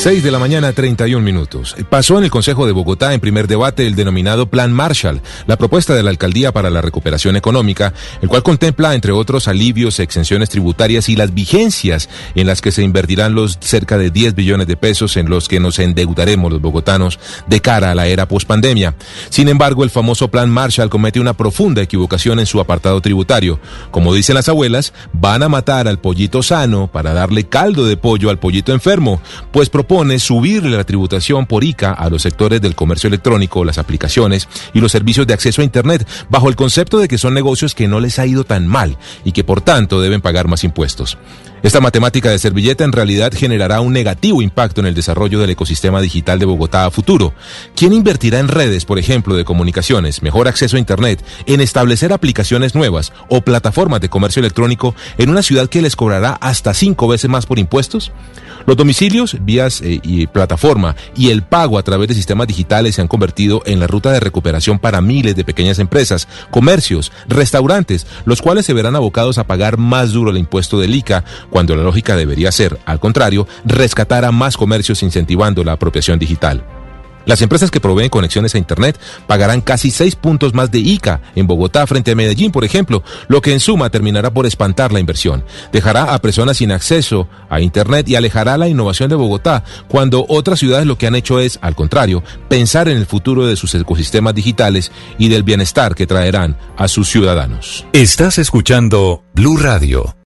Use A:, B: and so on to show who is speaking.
A: 6 de la mañana, 31 minutos. Pasó en el Consejo de Bogotá en primer debate el denominado Plan Marshall, la propuesta de la Alcaldía para la Recuperación Económica, el cual contempla, entre otros, alivios, exenciones tributarias y las vigencias en las que se invertirán los cerca de 10 billones de pesos en los que nos endeudaremos los bogotanos de cara a la era pospandemia. Sin embargo, el famoso Plan Marshall comete una profunda equivocación en su apartado tributario. Como dicen las abuelas, van a matar al pollito sano para darle caldo de pollo al pollito enfermo, pues subirle la tributación por ICA a los sectores del comercio electrónico, las aplicaciones y los servicios de acceso a Internet, bajo el concepto de que son negocios que no les ha ido tan mal y que por tanto deben pagar más impuestos. Esta matemática de servilleta en realidad generará un negativo impacto en el desarrollo del ecosistema digital de Bogotá a futuro. ¿Quién invertirá en redes, por ejemplo, de comunicaciones, mejor acceso a Internet, en establecer aplicaciones nuevas o plataformas de comercio electrónico en una ciudad que les cobrará hasta cinco veces más por impuestos? Los domicilios, vías eh, y plataforma y el pago a través de sistemas digitales se han convertido en la ruta de recuperación para miles de pequeñas empresas, comercios, restaurantes, los cuales se verán abocados a pagar más duro el impuesto del ICA, cuando la lógica debería ser, al contrario, rescatar a más comercios incentivando la apropiación digital. Las empresas que proveen conexiones a Internet pagarán casi seis puntos más de ICA en Bogotá frente a Medellín, por ejemplo, lo que en suma terminará por espantar la inversión. Dejará a personas sin acceso a Internet y alejará la innovación de Bogotá, cuando otras ciudades lo que han hecho es, al contrario, pensar en el futuro de sus ecosistemas digitales y del bienestar que traerán a sus ciudadanos.
B: Estás escuchando Blue Radio.